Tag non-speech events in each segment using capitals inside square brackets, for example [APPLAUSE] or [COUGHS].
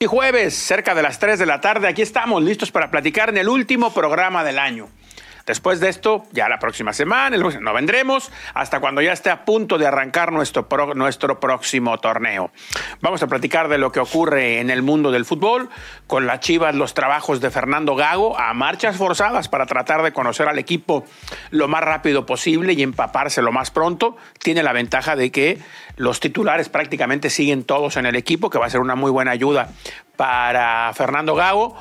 Y jueves, cerca de las 3 de la tarde, aquí estamos listos para platicar en el último programa del año. Después de esto, ya la próxima semana, no vendremos hasta cuando ya esté a punto de arrancar nuestro, nuestro próximo torneo. Vamos a platicar de lo que ocurre en el mundo del fútbol, con las Chivas, los trabajos de Fernando Gago a marchas forzadas para tratar de conocer al equipo lo más rápido posible y empaparse lo más pronto. Tiene la ventaja de que los titulares prácticamente siguen todos en el equipo, que va a ser una muy buena ayuda para Fernando Gago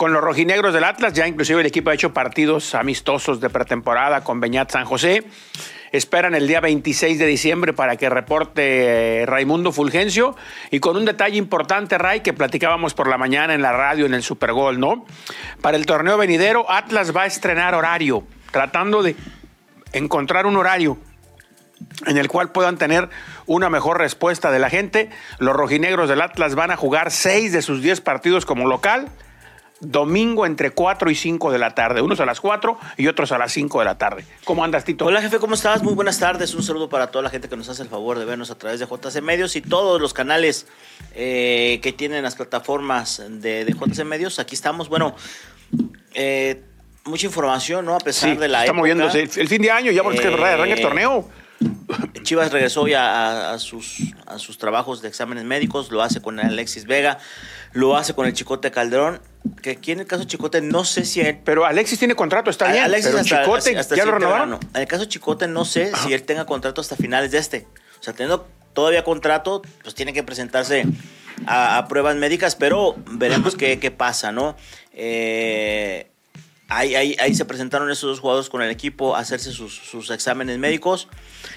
con los rojinegros del Atlas. Ya inclusive el equipo ha hecho partidos amistosos de pretemporada con Beñat San José. Esperan el día 26 de diciembre para que reporte eh, Raimundo Fulgencio. Y con un detalle importante, Ray, que platicábamos por la mañana en la radio en el Supergol, ¿no? Para el torneo venidero, Atlas va a estrenar horario, tratando de encontrar un horario en el cual puedan tener una mejor respuesta de la gente. Los rojinegros del Atlas van a jugar seis de sus diez partidos como local domingo entre 4 y 5 de la tarde. Unos a las 4 y otros a las 5 de la tarde. ¿Cómo andas, Tito? Hola, jefe, ¿cómo estás? Muy buenas tardes. Un saludo para toda la gente que nos hace el favor de vernos a través de JC Medios y todos los canales eh, que tienen las plataformas de, JC Medios. Aquí estamos. Bueno, eh, mucha información, ¿no? A pesar de la. Está moviéndose. El, fin de año, ya porque eh, arranca el torneo. Chivas regresó ya a, sus, a sus trabajos de exámenes médicos, lo hace con Alexis Vega, lo hace con el Chicote Calderón, que aquí en el caso Chicote no sé si él... Pero Alexis tiene contrato, está bien, Alexis pero Chicote ya lo renovaron. En el caso Chicote no sé si él tenga contrato hasta finales de este. O sea, teniendo todavía contrato, pues tiene que presentarse a, pruebas médicas, pero veremos qué, qué pasa, ¿no? Eh, Ahí, ahí, se presentaron esos dos jugadores con el equipo a hacerse sus, exámenes médicos.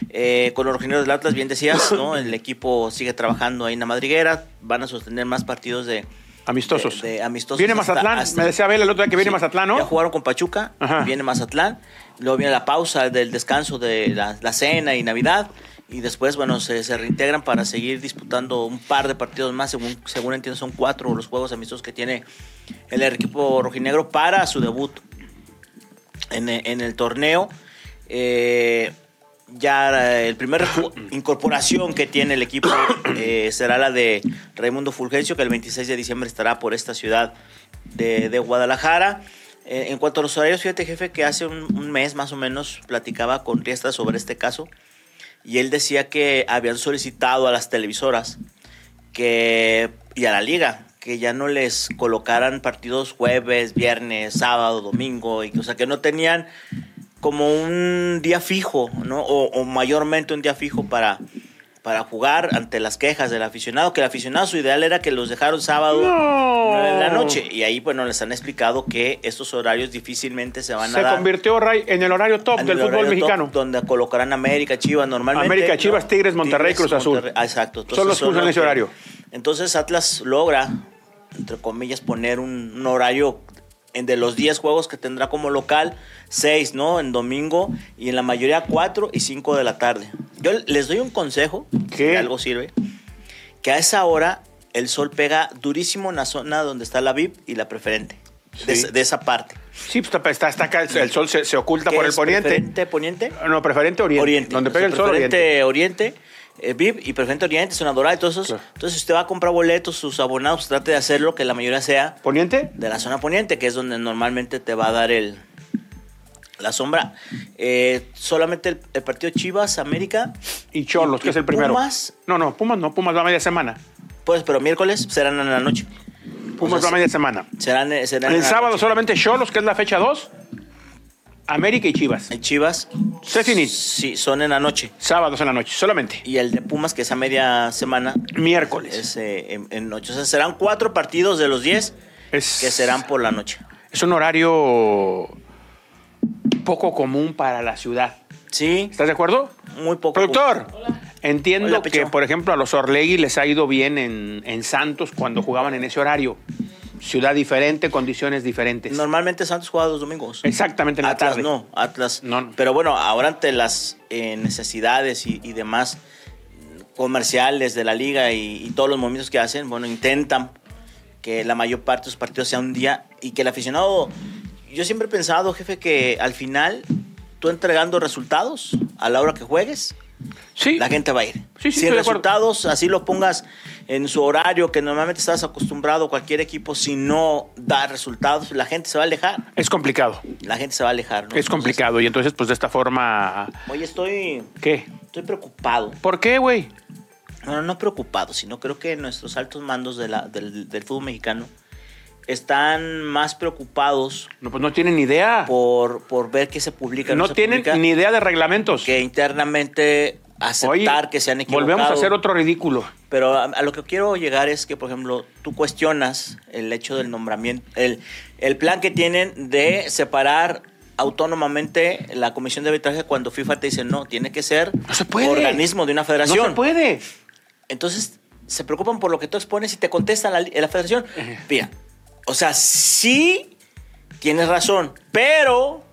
Eh, con los originarios del Atlas, bien decías, ¿no? El equipo sigue trabajando ahí en la madriguera. Van a sostener más partidos de, Amistosos. De, amistosos. Viene Mazatlán. Me decía Abel el otro día que viene Mazatlán, ¿no? Ya jugaron con Pachuca. Viene Mazatlán. Luego viene la pausa del descanso de la, la cena y Navidad y después, bueno, se, reintegran para seguir disputando un par de partidos más, según, según entiendo son cuatro los juegos amistosos que tiene el equipo rojinegro para su debut en, en el torneo. Eh, ya el primer [COUGHS] incorporación que tiene el equipo [COUGHS] eh, será la de Raimundo Fulgencio, que el 26 de diciembre estará por esta ciudad de, de Guadalajara. Eh, en cuanto a los horarios, fíjate jefe que hace un, un mes más o menos platicaba con Riestra sobre este caso y él decía que habían solicitado a las televisoras que, y a la liga que ya no les colocaran partidos jueves, viernes, sábado, domingo, y, o sea, que no tenían como un día fijo, ¿no? O, mayormente un día fijo para, para jugar ante las quejas del aficionado, que el aficionado su ideal era que los dejaron sábado en la noche. Y ahí, bueno, les han explicado que estos horarios difícilmente se van a Se convirtió, Ray, en el horario top del fútbol mexicano. donde colocarán América, Chivas normalmente. América, Chivas, Tigres, Monterrey, Cruz Azul. exacto. Son los que usan ese horario. Entonces Atlas logra, entre comillas, poner un, horario en de los 10 juegos que tendrá como local, 6, ¿no? En domingo y en la mayoría 4 y 5 de la tarde. Yo les doy un consejo, que algo sirve, que a esa hora el sol pega durísimo en la zona donde está la VIP y la preferente, de, esa parte. Sí, pues está, está acá, el sol se, oculta por el poniente. ¿Preferente poniente? No, preferente oriente. oriente. Donde pega el sol oriente. oriente eh, VIP y Preferente Oriente, Zona Dorada, entonces, entonces si usted va a comprar boletos, sus abonados, pues, trate de hacerlo, que la mayoría sea... ¿Poniente? De la zona poniente, que es donde normalmente te va a dar el, la sombra. Eh, solamente el, partido Chivas, América. Y Cholos, que es el primero. Pumas. No, no, Pumas no, Pumas va a media semana. Pues, pero miércoles serán en la noche. Pumas va a media semana. Serán, serán el sábado solamente Cholos, que es la fecha 2. América y Chivas. ¿Y Chivas? Se Sí, son en la noche. Sábados en la noche, solamente. Y el de Pumas, que es a media semana. Miércoles. Es eh, en, noche. O sea, serán cuatro partidos de los diez que serán por la noche. Es un horario poco común para la ciudad. Sí. ¿Estás de acuerdo? Muy poco. Productor. Entiendo que, por ejemplo, a los Orlegui les ha ido bien en, en Santos cuando jugaban en ese horario ciudad diferente, condiciones diferentes. Normalmente Santos juega los domingos. Exactamente en la Atlas tarde. No, Atlas. No. Pero bueno, ahora ante las eh, necesidades y, demás comerciales de la liga y, todos los movimientos que hacen, bueno, intentan que la mayor parte de los partidos sea un día y que el aficionado. Yo siempre he pensado, jefe, que al final tú entregando resultados a la hora que juegues, Sí. la gente va a ir. Sí, sí, si resultados así lo pongas en su horario que normalmente estás acostumbrado cualquier equipo, si no da resultados, la gente se va a alejar. Es complicado. La gente se va a alejar. ¿no? Es complicado. Y entonces, pues de esta forma. Oye, estoy, ¿Qué? estoy preocupado. ¿Por qué, güey? No, no preocupado, sino creo que nuestros altos mandos de la- del, del fútbol mexicano están más preocupados No, pues no tienen ni idea. por, por ver qué se publica. No se tienen publica, ni idea de reglamentos. Que internamente aceptar Oye, que se han equivocado. volvemos a hacer otro ridículo. Pero a, a lo que quiero llegar es que, por ejemplo, tú cuestionas el hecho del nombramiento, el, el plan que tienen de separar autónomamente la comisión de arbitraje cuando FIFA te dice no, tiene que ser No se puede. organismo de una federación. No se puede. Entonces se preocupan por lo que tú expones y te contesta la, la federación. Mira, o sea, sí tienes razón, pero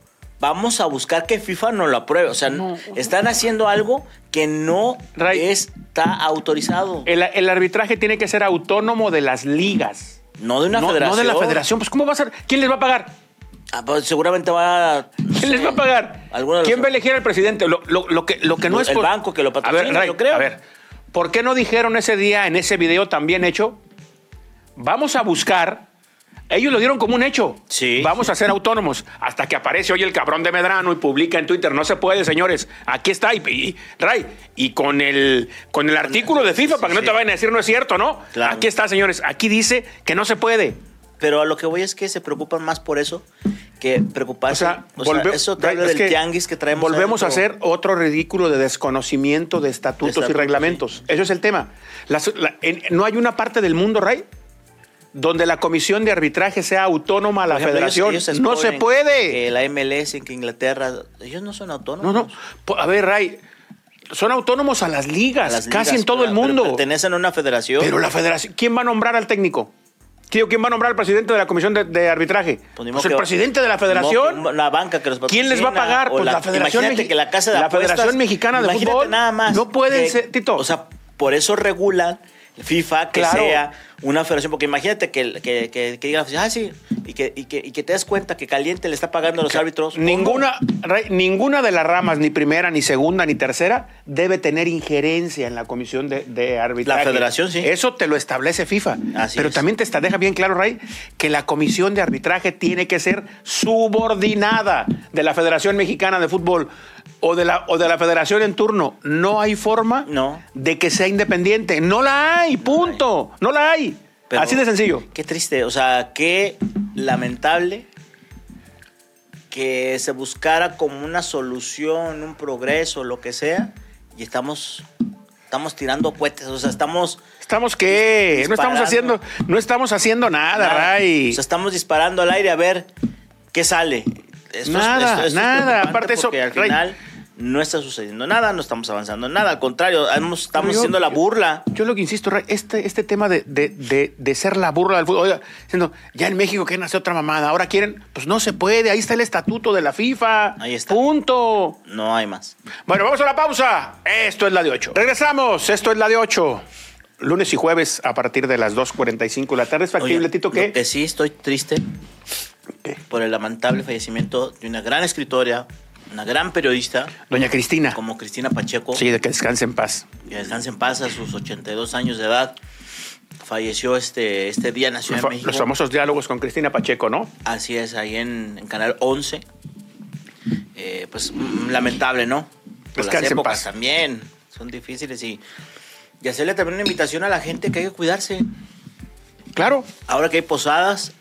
vamos a buscar que FIFA no lo apruebe. O sea, No. están haciendo algo que no Ray. está autorizado. El, el arbitraje tiene que ser autónomo de las ligas. no de una no, no federación. de la federación. Pues, ¿cómo va a ser? ¿Quién les va a pagar? Ah, pues, seguramente va a... no ¿Quién les va a pagar? ¿Quién va a elegir al presidente? Lo, lo- lo que, lo que no es El banco que lo A patrocina, ver, Ray, yo creo. A ver, ¿por qué no dijeron ese día en ese video también hecho? Vamos a buscar. Ellos lo dieron como un hecho. Sí. Vamos a ser autónomos. Hasta que aparece hoy el cabrón de Medrano y publica en Twitter. No se puede, señores. Aquí está. Y, y- Ray, y con el, con el artículo de FIFA, para que no te vayan a decir no es cierto, ¿no? Claro. Aquí está, señores. Aquí dice que no se puede. Pero a lo que voy es que se preocupan más por eso que O preocuparse. sea, O sea, eso es del que tianguis que traemos. Volvemos a hacer otro ridículo de desconocimiento de estatutos, De estatutos, y reglamentos. Eso es el tema. Las- la- en- no hay una parte del mundo, Ray, donde la comisión de arbitraje sea autónoma a la ejemplo, federación. ellos no se puede. Que la MLS, en que Inglaterra, ellos no son No, autónomos. no. Po- A ver, Ray, son autónomos a las A ligas, las casi ligas, en todo pero- el pero mundo. pertenecen a una federación. Pero la federación, ¿quién va a nombrar al técnico? ¿Quién va a nombrar al presidente de la comisión de, de arbitraje? Pues Pues el que- presidente de la federación. La banca que los ¿Quién les va a pagar? Pues la Federación Imagínate Mexi- que la casa de la apuestas- Federación Mexicana de Fútbol. nada más. No pueden que- ser, Tito. O sea, por eso regulan FIFA que Claro. sea una federación. Porque imagínate que, que, que, que diga, ah, sí, y que, y, que, y que te des cuenta que Caliente le está pagando a los árbitros. Ninguna, Ray, ninguna de las ramas, ni primera, ni segunda, ni tercera, debe tener injerencia en la comisión de, de arbitraje. La federación, sí. Eso te lo establece FIFA. Así Pero es. también te está, deja bien claro, Ray, que la comisión de arbitraje tiene que ser subordinada de la Federación Mexicana de Fútbol o de la, o de la federación en turno. No hay forma No. de que sea independiente. No la hay, punto. No la hay. Pero Así de sencillo. Qué triste, o sea, qué lamentable que se buscara como una solución, un progreso, lo que sea, y estamos, estamos tirando cohetes, o sea, estamos... ¿Estamos qué? No estamos haciendo, no estamos haciendo nada, nada, Ray. O sea, estamos disparando al aire a ver qué sale. Esto es- Nada, esto- esto es nada. preocupante Aparte eso, al final no está sucediendo nada, no estamos avanzando nada, al contrario, estamos yo- haciendo la burla. Yo lo que insisto, Ray, este, este tema de, de- de- de ser la burla del fútbol, oiga, diciendo, ya en México quieren hacer otra mamada, ahora quieren, pues no se puede, ahí está el estatuto de la FIFA. Ahí está. Punto. No hay más. Bueno, vamos a la pausa. Esto es la de 8. Regresamos, esto es la de 8. Lunes y jueves a partir de las 2.45 de la tarde. ¿Es factible, Tito, lo que que sí estoy triste Por el lamentable fallecimiento de una gran escritora, una gran periodista, Doña Cristina. como Cristina Pacheco, Sí, de que descanse en paz. que descanse en paz a sus 82 años de edad. Falleció este, este día nació Los, en fa- México. los famosos diálogos con Cristina Pacheco, ¿no? Así es, ahí en, en Canal 11. Eh, pues lamentable, ¿no? Por las Descanse en épocas paz. también son difíciles y, y hacerle también una invitación a la gente que hay que cuidarse. Claro. Ahora que hay posadas,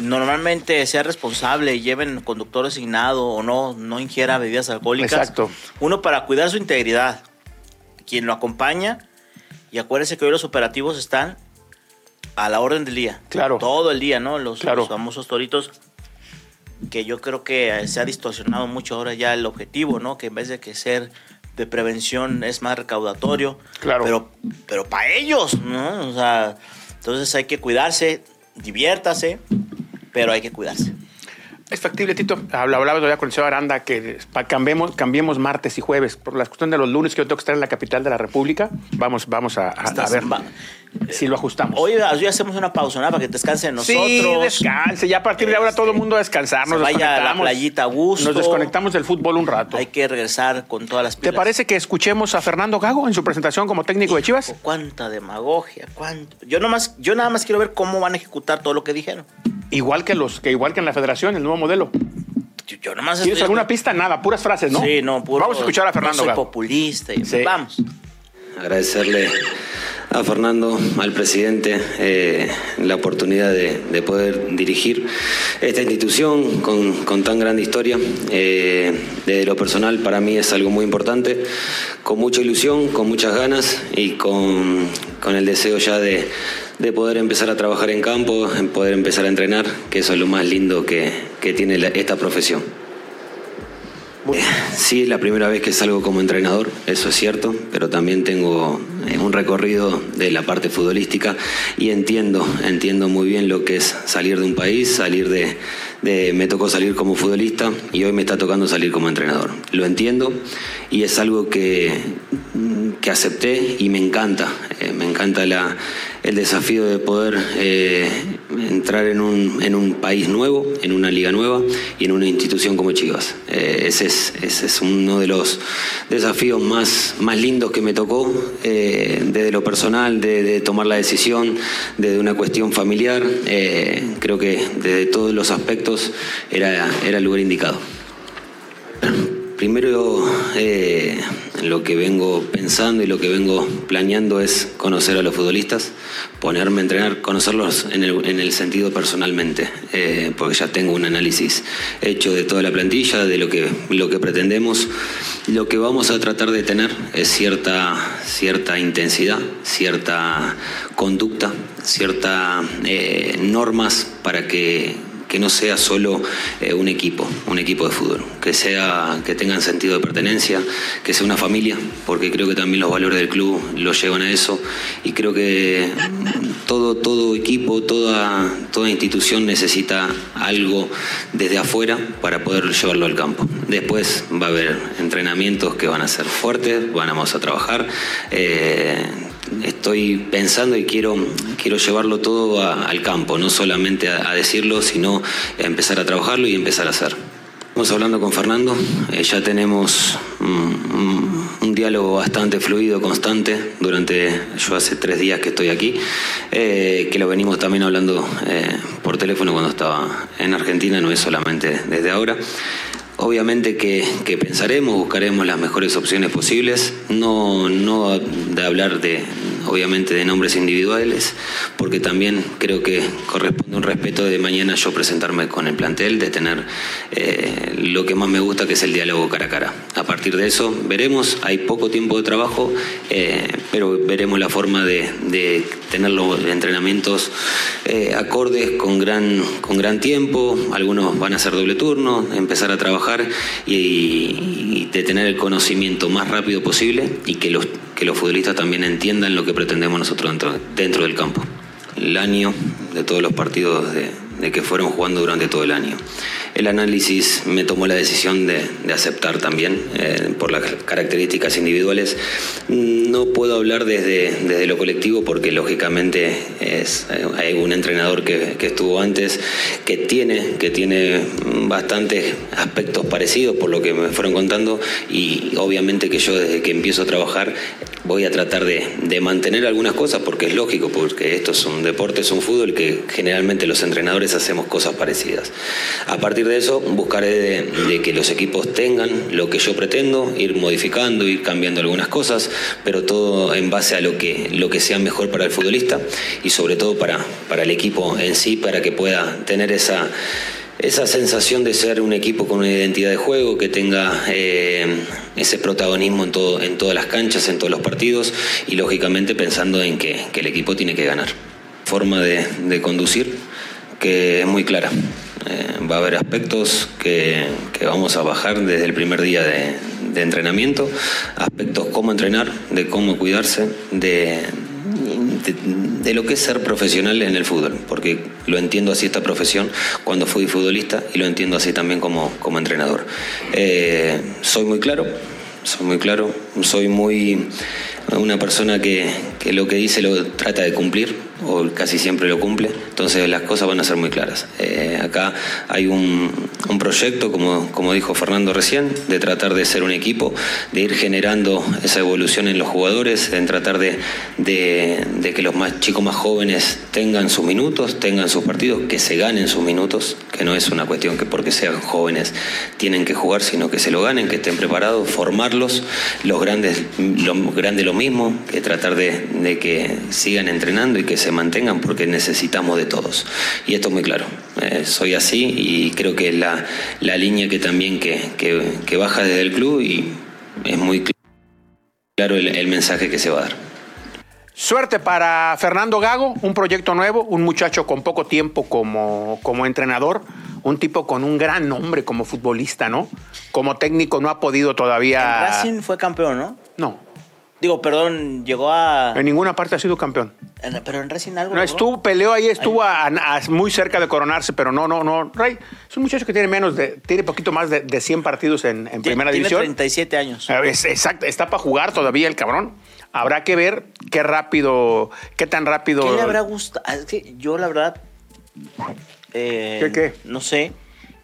normalmente sea responsable lleven conductor asignado o no, no ingiera bebidas alcohólicas. Exacto. Uno para cuidar su integridad, quien lo acompaña, y acuérdense que hoy los operativos están a la orden del día. Claro. Todo el día, ¿no? Los, Claro. los famosos toritos, que yo creo que eh, se ha distorsionado mucho ahora ya el objetivo, ¿no? Que en vez de que ser de prevención es más recaudatorio. Claro. Pero, pero para ellos, ¿no? O sea, entonces hay que cuidarse, diviértase, pero hay que cuidarse. Es factible, Tito. Hablaba todavía con el señor Aranda que cambiemos, cambiemos martes y jueves. Por la cuestión de los lunes que yo tengo que estar en la capital de la República, vamos, vamos a, ver si lo ajustamos. Hoy, hoy, hacemos una pausa, ¿no? Para que descansen nosotros. Sí, descanse. Ya a partir de ahora todo el mundo a descansar. Nos vaya a la playita a gusto. Nos desconectamos del fútbol un rato. Hay que regresar con todas las pilas. ¿Te parece que escuchemos a Fernando Gago en su presentación como técnico de Chivas? Cuánta demagogia, cuánto. Yo, nomás, yo nada más quiero ver cómo van a ejecutar todo lo que dijeron. Igual que los que igual que en la Federación, el nuevo modelo. Yo, nomás ¿Tienes alguna pista? Nada, puras frases, ¿no? Sí, no, puro, Vamos a escuchar a Fernando. No soy populista. Y, Vamos. Agradecerle a Fernando, al presidente, eh, la oportunidad de, poder dirigir esta institución con, tan grande historia. Eh, desde lo personal, para mí es algo muy importante, con mucha ilusión, con muchas ganas y con, el deseo ya de, poder empezar a trabajar en campo, poder empezar a entrenar, que eso es lo más lindo que, tiene esta profesión. Sí, es la primera vez que salgo como entrenador, eso es cierto, pero también tengo eh, un recorrido de la parte futbolística y entiendo, entiendo muy bien lo que es salir de un país, salir de, me tocó salir como futbolista y hoy me está tocando salir como entrenador. Lo entiendo y es algo que, que acepté y me encanta, eh, me encanta la, el desafío de poder eh, entrar en un, en un, país nuevo, en una liga nueva y en una institución como Chivas. Eh, ese, es, ese, es, uno de los desafíos más, más lindos que me tocó, eh, desde lo personal, de, tomar la decisión, desde una cuestión familiar. creo que desde todos los aspectos era, era el lugar indicado. Primero, eh, lo que vengo pensando y lo que vengo planeando es conocer a los futbolistas, ponerme a entrenar, conocerlos en el, sentido personalmente, eh, porque ya tengo un análisis hecho de toda la plantilla, de lo que, lo que pretendemos. Lo que vamos a tratar de tener es cierta, cierta intensidad, cierta conducta, ciertas eh, normas para que que no sea solo eh, un equipo, un equipo de fútbol, que sea que tengan sentido de pertenencia, que sea una familia, porque creo que también los valores del club lo llevan a eso y creo que todo todo equipo, toda toda institución necesita algo desde afuera para poder llevarlo al campo. Después va a haber entrenamientos que van a ser fuertes, vamos a trabajar eh, estoy pensando y quiero, quiero llevarlo todo al campo, no solamente a, decirlo, sino a empezar a trabajarlo y empezar a hacer. Estamos hablando con Fernando, eh, ya tenemos un, diálogo bastante fluido, constante, durante, yo hace tres días que estoy aquí, eh, que lo venimos también hablando eh, por teléfono cuando estaba en Argentina, no es solamente desde ahora. Obviamente que, pensaremos, buscaremos las mejores opciones posibles, no, no de hablar de, obviamente, de nombres individuales, porque también creo que corresponde un respeto de mañana yo presentarme con el plantel, de tener eh, lo que más me gusta, que es el diálogo cara a cara. A partir de eso veremos, hay poco tiempo de trabajo, eh, pero veremos la forma de, tener los entrenamientos eh, acordes con gran, con gran tiempo, algunos van a hacer doble turno, empezar a trabajar y, de tener el conocimiento más rápido posible y que los, que los futbolistas también entiendan lo que pretendemos nosotros dentro, dentro del campo. El año de todos los partidos de, de que fueron jugando durante todo el año. El análisis me tomó la decisión de, aceptar también eh, por las características individuales. No puedo hablar desde, desde lo colectivo porque lógicamente es, eh, hay un entrenador que, que, estuvo antes que tiene, que tiene bastantes aspectos parecidos por lo que me fueron contando y obviamente que yo desde que empiezo a trabajar voy a tratar de, de mantener algunas cosas porque es lógico, porque esto es un deporte, es un fútbol que generalmente los entrenadores hacemos cosas parecidas. A partir de eso, buscaré de, que los equipos tengan lo que yo pretendo, ir modificando, ir cambiando algunas cosas, pero todo en base a lo que, lo que sea mejor para el futbolista y sobre todo para, para el equipo en sí, para que pueda tener esa esa sensación de ser un equipo con una identidad de juego, que tenga eh, ese protagonismo en, todo, en todas las canchas, en todos los partidos y lógicamente pensando en que, el equipo tiene que ganar. Forma de conducir que es muy clara. Eh, va a haber aspectos que, vamos a bajar desde el primer día de, entrenamiento, aspectos cómo entrenar, de cómo cuidarse, de de, lo que es ser profesional en el fútbol, porque lo entiendo así esta profesión cuando fui futbolista y lo entiendo así también como, como entrenador. Eh, soy muy claro, soy muy claro, soy muy una persona que, que lo que dice lo trata de cumplir o casi siempre lo cumple, entonces las cosas van a ser muy claras. Eh, acá hay un, un, proyecto, como, como dijo Fernando recién, de tratar de ser un equipo, de ir generando esa evolución en los jugadores, en tratar de, de, que los más chicos más jóvenes tengan sus minutos, tengan sus partidos, que se ganen sus minutos, que no es una cuestión que porque sean jóvenes tienen que jugar, sino que se lo ganen, que estén preparados, formarlos, los grandes, los grandes lo mismo, que tratar de, de que sigan entrenando y que se mantengan porque necesitamos de todos. Y esto es muy claro. Eh, soy así y creo que es la, la línea que también que, que, que, baja desde el club y es muy claro el, el mensaje que se va a dar. Suerte para Fernando Gago, un proyecto nuevo, un muchacho con poco tiempo como, como entrenador, un tipo con un gran nombre como futbolista, ¿no? Como técnico no ha podido todavía... En Racing fue campeón, ¿no? No. Digo, perdón, llegó a... En ninguna parte ha sido campeón. En, pero en Racing algo... No, estuvo, peleó ahí, estuvo a, a, muy cerca de coronarse, pero no, no, no. Ray es un muchacho que tiene menos de, tiene poquito más de, de 100 partidos en, en primera tiene división. 37 años. Es, exacto, está para jugar todavía el cabrón. Habrá que ver qué rápido, qué tan rápido... ¿Qué le habrá gustado? Es que yo la verdad... Eh, ¿Qué, qué? No sé.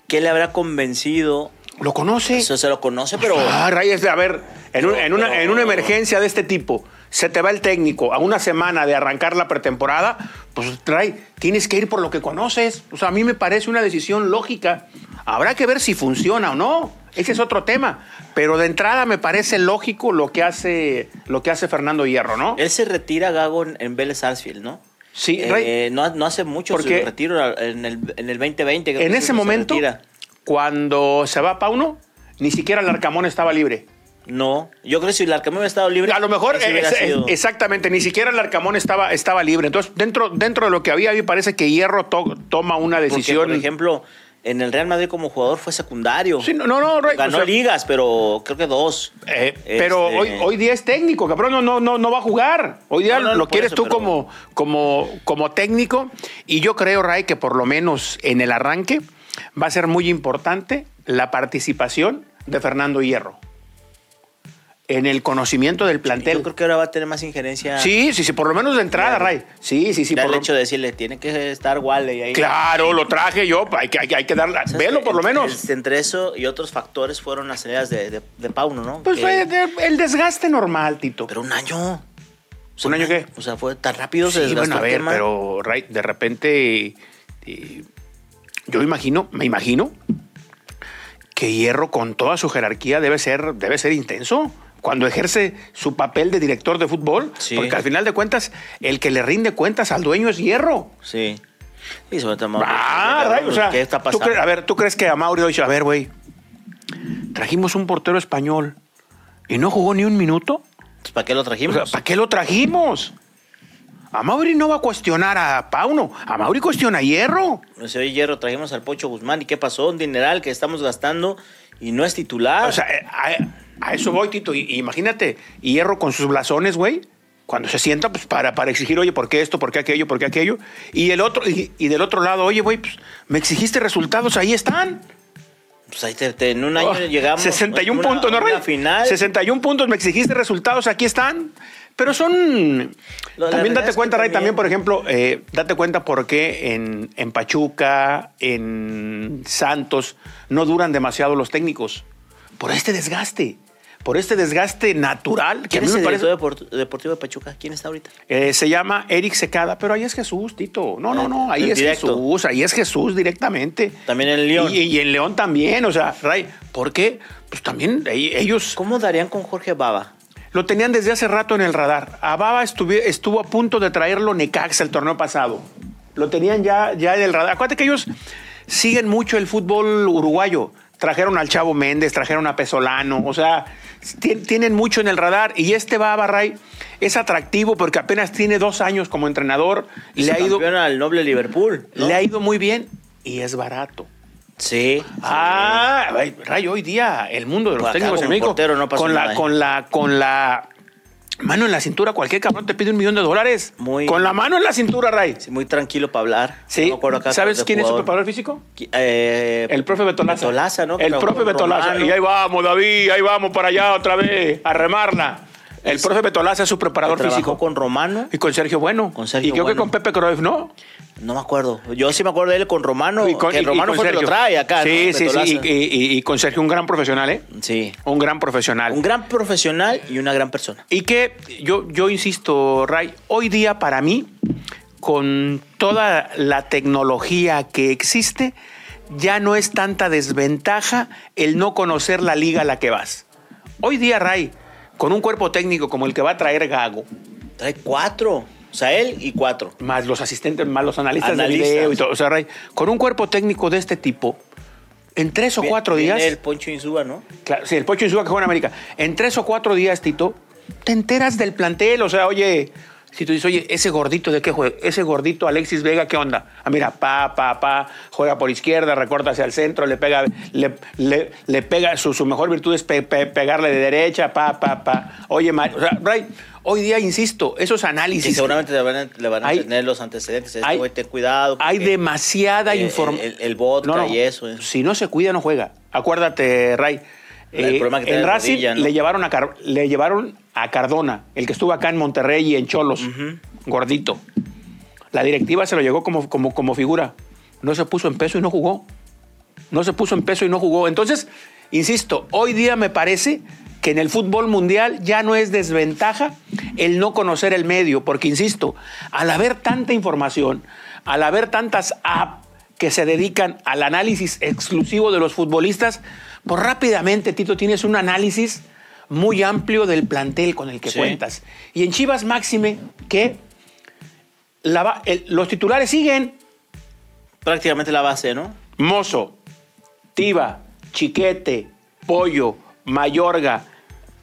¿Qué le habrá convencido ¿Lo conoce? Eso se lo conoce, pero. Ah, Reyes, a ver, en, un, en, una, en, una, emergencia de este tipo, se te va el técnico a una semana de arrancar la pretemporada, pues Ray, tienes que ir por lo que conoces. O sea, a mí me parece una decisión lógica. Habrá que ver si funciona o no. Ese es otro tema. Pero de entrada me parece lógico lo que hace, lo que hace Fernando Hierro, ¿no? Él se retira, Gago, en, en Vélez Sarsfield, ¿no? Sí, eh, no, no, hace mucho porque su retiro en el, en el 2020. En ese momento, cuando se va Pauno, ni siquiera el Arcamón estaba libre. No, yo creo que si el Arcamón estado libre. A lo mejor, es, sido... exactamente, ni siquiera el Arcamón estaba, estaba libre. Entonces, dentro, dentro de lo que había, a mí parece que Hierro to, toma una decisión. Porque, por ejemplo, en el Real Madrid como jugador fue secundario. Sí, no, no, no Ganó o sea, ligas, pero creo que dos. Eh, pero este... hoy, hoy día es técnico, cabrón, no, no, no, no va a jugar. Hoy día no, lo quieres eso, tú pero... como, como, como técnico. Y yo creo, Ray, que por lo menos en el arranque va a ser muy importante la participación de Fernando Hierro en el conocimiento del plantel. Yo creo que ahora va a tener más injerencia. Sí, sí, sí, por lo menos de entrada, claro. Ray. Sí, sí, sí. Por el hecho de decirle, tiene que estar Wally ahí. Claro, lo traje yo, hay que, hay que, hay que darle, velo por lo menos. Entre eso y otros factores fueron las salidas de, de, de Pauno, ¿no? Pues que... fue el desgaste normal, Tito. Pero un año. O sea, ¿Un año qué? O sea, fue tan rápido. Sí, se bueno, a ver, pero Ray, de repente, eh, yo imagino, me imagino que Hierro con toda su jerarquía debe ser, debe ser intenso cuando ejerce su papel de director de fútbol, sí. porque al final de cuentas el que le rinde cuentas al dueño es Hierro. Sí. Y sobre todo, ah, Ray, o sea, ¿qué está pasando? ¿tú a ver, ¿tú crees que a Mauri dice, a ver, güey, trajimos un portero español y no jugó ni un minuto? Pues, ¿Para qué lo trajimos? O sea, ¿Para qué lo trajimos? A Mauri no va a cuestionar a Pauno, a Mauri cuestiona a Hierro. No sé, oye, Hierro, trajimos al Pocho Guzmán y ¿qué pasó? Un dineral que estamos gastando y no es titular. O sea, a, a eso voy, Tito. Y, imagínate, Hierro con sus blasones, güey, cuando se sienta pues, para, para exigir, oye, ¿por qué esto? ¿Por qué aquello? ¿Por qué aquello? Y, el otro, y, y del otro lado, oye, güey, pues, me exigiste resultados, ahí están. Pues ahí te, te, en un año oh, llegamos. 61 una, puntos, ¿no, Rey? Final. 61 puntos, me exigiste resultados, aquí están. Pero son. También date cuenta, Ray, también, por ejemplo, eh, date cuenta por qué en, en, Pachuca, en Santos, no duran demasiado los técnicos. Por este desgaste. Por este desgaste natural. Que ¿Quién a mí es me parece... el deportivo de Pachuca? ¿Quién está ahorita? Eh, se llama Eric Secada, pero ahí es Jesús, Tito. No, no, no, ahí el es directo. Jesús, ahí es Jesús directamente. También en León. Y, y, en León también, o sea, Ray, ¿por qué? Pues también ellos. ¿Cómo darían con Jorge Baba? Lo tenían desde hace rato en el radar. A Baba estuvo, estuvo a punto de traerlo Necaxa el torneo pasado. Lo tenían ya, ya en el radar. Acuérdate que ellos siguen mucho el fútbol uruguayo. Trajeron al Chavo Méndez, trajeron a Pesolano, o sea, tienen mucho en el radar. Y este Baba Ray es atractivo porque apenas tiene dos años como entrenador. Y le ha ido al noble Liverpool. ¿no? Le ha ido muy bien y es barato. Sí. Ah, sí. Ray, hoy día el mundo de los Por técnicos en México no con, la, con la con la Mano en la cintura, cualquier cabrón te pide un millón de dólares. Muy- Con la mano en la cintura, Ray. Sí, muy tranquilo para hablar. Sí. No me acuerdo acá ¿Sabes quién es su preparador físico? Eh, El profe Betolaza. Betolaza, ¿no? Que El profe Betolaza. Romano. Y ahí vamos, David, ahí vamos para allá otra vez, a remarla. El profe Betolaza es su preparador físico. con Romano. Y con Sergio Bueno. Con Sergio y creo que Bueno. con Pepe Cruyff, ¿no? No me acuerdo. Yo sí me acuerdo de él con Romano. y con, que y- Romano fue el que lo trae acá. Sí, ¿no? sí, sí. Y con Sergio, un gran profesional, ¿eh? Sí. Un gran profesional. Un gran profesional y una gran persona. Y que yo, yo insisto, Ray, hoy día para mí, con toda la tecnología que existe, ya no es tanta desventaja el no conocer la liga a la que vas. Hoy día, Ray, con un cuerpo técnico como el que va a traer Gago, Trae cuatro. O sea, él y cuatro. más los asistentes, más los analistas, Analistas. de video y todo, o sea, Ray, con un cuerpo técnico de este tipo, en tres o cuatro Viene días... el Poncho Insúa, ¿no? Claro, sí, el Pocho Insúa que juega en América. En tres o cuatro días, Tito, te enteras del plantel. O sea, oye, si tú dices, oye, ese gordito de qué juega, ese gordito Alexis Vega, ¿qué onda? Ah, mira, pa, pa, pa, juega por izquierda, recorta hacia el centro, le pega, le, le- le pega, su, su mejor virtud es pe- pe- pegarle de derecha, pa, pa, pa. Oye, Mar- o sea, Ray, hoy día, insisto, esos análisis. seguramente le van a, le van a Hay- tener los antecedentes. Hay- ten cuidado. Hay demasiada el- información. el- el vodka y eso, eh. Si no se cuida, no juega. Acuérdate, Ray. El eh, en Racing rodilla, ¿no? le, llevaron a Car- le llevaron a Cardona, el que estuvo acá en Monterrey y en Cholos, gordito. La directiva se lo llegó como, como, como figura. No se puso en peso y no jugó. No se puso en peso y no jugó. Entonces, insisto, hoy día me parece que en el fútbol mundial ya no es desventaja el no conocer el medio, porque insisto, al haber tanta información, al haber tantas apps que se dedican al análisis exclusivo de los futbolistas, pues rápidamente, Tito, tienes un análisis muy amplio del plantel con el que Sí. cuentas. Y en Chivas Máxime, que la va- el- los titulares siguen. Prácticamente la base, ¿no? Mozo, Tiba, Chiquete, Pollo, Mayorga,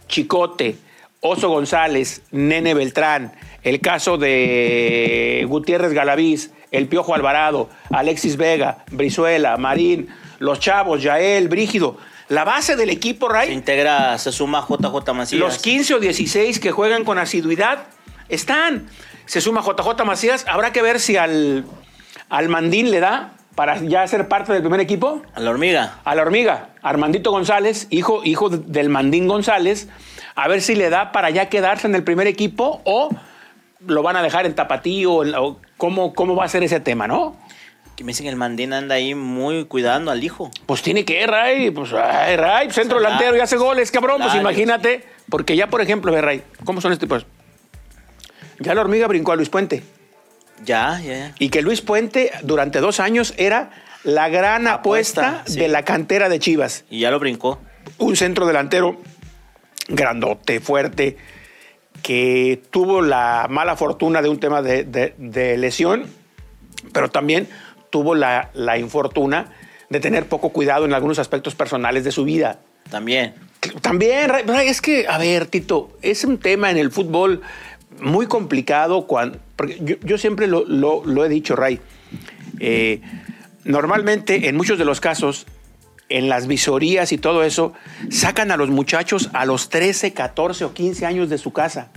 Chicote, Oso González, Nene Beltrán, el caso de Gutiérrez Galaviz, el Piojo Alvarado, Alexis Vega, Brizuela, Marín, los chavos, Yael, Brígido. La base del equipo, Se Ray, integra, se suma JJ Macías. los 15 o 16 que juegan con asiduidad están. Se suma JJ Macías. Habrá que ver si al, al Mandín le da para ya ser parte del primer equipo. A la hormiga. A la hormiga, Armandito González, hijo, hijo del Mandín González, a ver si le da para ya quedarse en el primer equipo o lo van a dejar en tapatío o, o cómo, cómo va a ser ese tema, ¿no? Que me dicen que el Mandín anda ahí muy cuidando al hijo. Pues tiene que, Ray, pues, ay, Ray, centro Claro. delantero y hace goles, cabrón, pues imagínate, porque ya, por ejemplo, ve, Ray, ¿cómo son estos tipos? Ya la hormiga brincó a Luis Puente Ya, ya, ya. y que Luis Puente durante dos años era la gran apuesta, Apuesta, sí. de la cantera de Chivas. Y ya lo brincó. un centro delantero grandote, fuerte, que tuvo la mala fortuna de un tema de, de- de lesión, pero también tuvo la, la infortuna de tener poco cuidado en algunos aspectos personales de su vida. También. También, es que, a ver, Tito, es un tema en el fútbol muy complicado. Cuando, porque yo, yo siempre lo, lo- lo he dicho, Ray. eh, normalmente, en muchos de los casos, en las visorías y todo eso, sacan a los muchachos a los 13, 14 o 15 años de su casa